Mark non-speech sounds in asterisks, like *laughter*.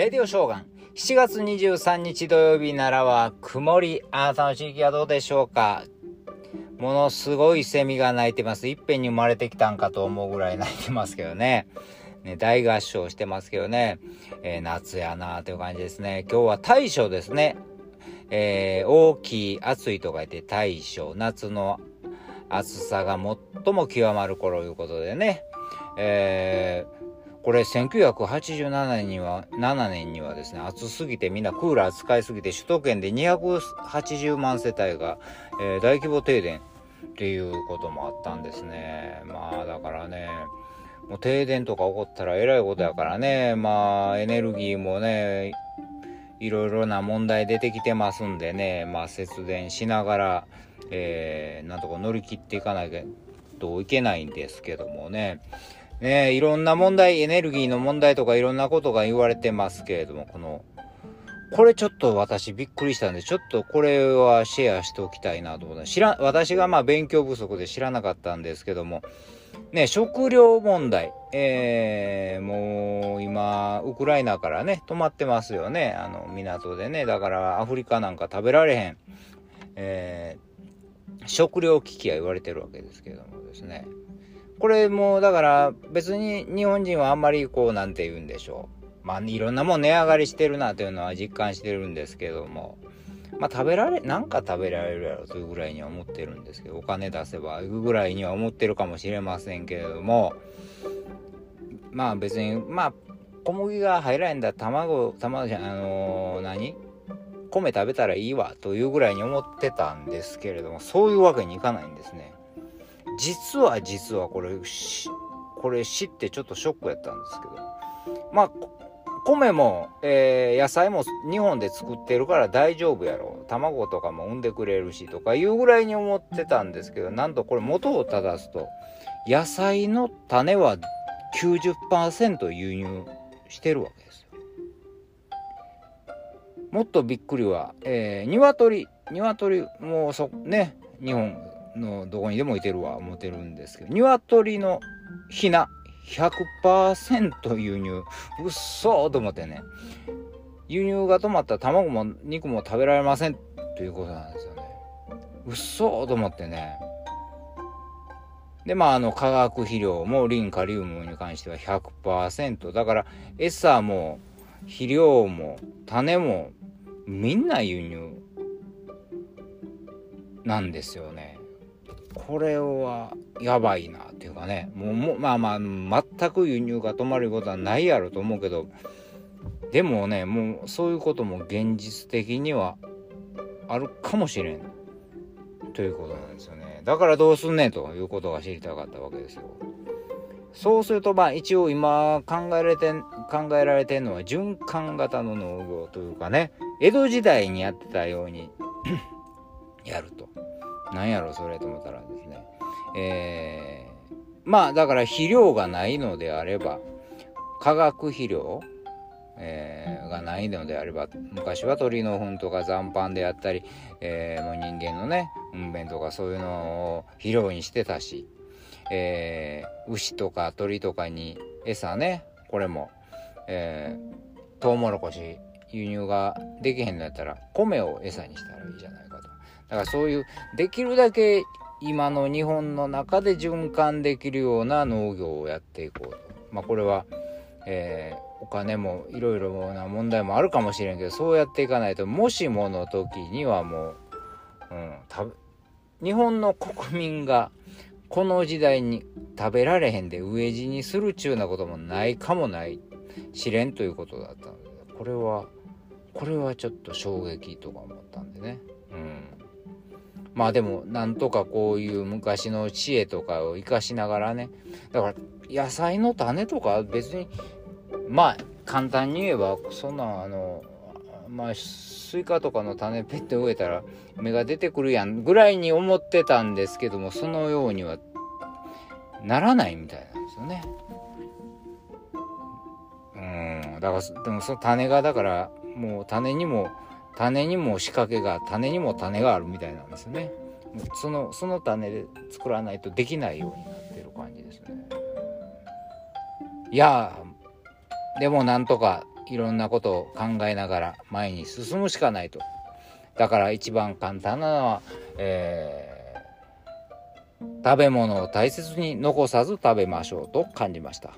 レディオショーガン。7月23日土曜日ならは曇り。あなたの地域はどうでしょうか？ものすごいセミが鳴いてます。いっぺんに生まれてきたんかと思うぐらい鳴いてますけどね。ね、大合唱してますけどね。えー、夏やなという感じですね。今日は大暑ですね。えー、大きい、暑いと書いて大暑。夏の暑さが最も極まる頃いうことでね。えーこれ1987年には、7年にはですね、暑すぎてみんなクーラー使いすぎて首都圏で280万世帯が、えー、大規模停電っていうこともあったんですね。まあだからね、もう停電とか起こったらえらいことやからね、まあエネルギーもね、いろいろな問題出てきてますんでね、まあ節電しながら、えー、なんとか乗り切っていかなきゃといけないんですけどもね、ねいろんな問題、エネルギーの問題とかいろんなことが言われてますけれども、この、これちょっと私びっくりしたんで、ちょっとこれはシェアしておきたいなと思って、知ら、私がまあ勉強不足で知らなかったんですけども、ね、食料問題、えー、もう今、ウクライナからね、止まってますよね、あの、港でね、だからアフリカなんか食べられへん、えー、食料危機は言われてるわけですけどもですね、これもだから別に日本人はあんまりこうなんて言うんでしょう。まあいろんなもん値上がりしてるなというのは実感してるんですけども。まあ食べられ、なんか食べられるやろというぐらいには思ってるんですけど、お金出せば行くぐらいには思ってるかもしれませんけれども、まあ別に、まあ小麦が入らへんだ卵、卵じゃ、あのー、何？米食べたらいいわというぐらいに思ってたんですけれども、そういうわけにいかないんですね。実は実はこれこれ知ってちょっとショックやったんですけどまあ米も、えー、野菜も日本で作ってるから大丈夫やろ卵とかも産んでくれるしとかいうぐらいに思ってたんですけどなんとこれ元を正すと野菜の種は90%輸入してるわけですよ。もっとびっくりは、えー、鶏鶏もうそね日本のどこにでもいてるわ思ってるんですけど鶏のひな100%輸入。うっそーと思ってね。輸入が止まったら卵も肉も食べられませんということなんですよね。うっそーと思ってね。でまああの化学肥料もリンカリウムに関しては100%だから餌も肥料も種もみんな輸入なんですよね。これはやばいなっていうかね。もうまあまあ全く輸入が止まることはないやろと思うけど。でもねもうそういうことも現実的にはあるかもしれん。ということなんですよね。だからどうすんねんということが知りたかったわけですよ。そうするとまあ一応今考えられて考えられてるのは循環型の農業というかね。江戸時代にやってたように *clears throat* やると。なんやろそれと思ったらですねえー、まあだから肥料がないのであれば化学肥料、えー、がないのであれば昔は鳥の糞とか残飯であったり、えー、もう人間のね糞便とかそういうのを肥料にしてたし、えー、牛とか鳥とかに餌ねこれも、えー、トウモロコシ輸入ができへんのやったら米を餌にしたらいいじゃないかと。だからそういうできるだけ今の日本の中で循環できるような農業をやっていこうと。まあこれは、えー、お金もいろいろな問題もあるかもしれんけどそうやっていかないともしもの時にはもう、うん、日本の国民がこの時代に食べられへんで飢え死にするちゅうなこともないかもないしれんということだったのでこれはこれはちょっと衝撃とか思ったんでね。まあでもなんとかこういう昔の知恵とかを生かしながらねだから野菜の種とか別にまあ簡単に言えばそんなあのまあスイカとかの種ペッて植えたら芽が出てくるやんぐらいに思ってたんですけどもそのようにはならないみたいなんですよね。うんだからでもその種がだからもう種にも種にも仕掛けが種にも種があるみたいなんですね。そのその種で作らないとできないようになってる感じですね。いやでもなんとかいろんなことを考えながら前に進むしかないと。だから一番簡単なのは、えー、食べ物を大切に残さず食べましょうと感じました。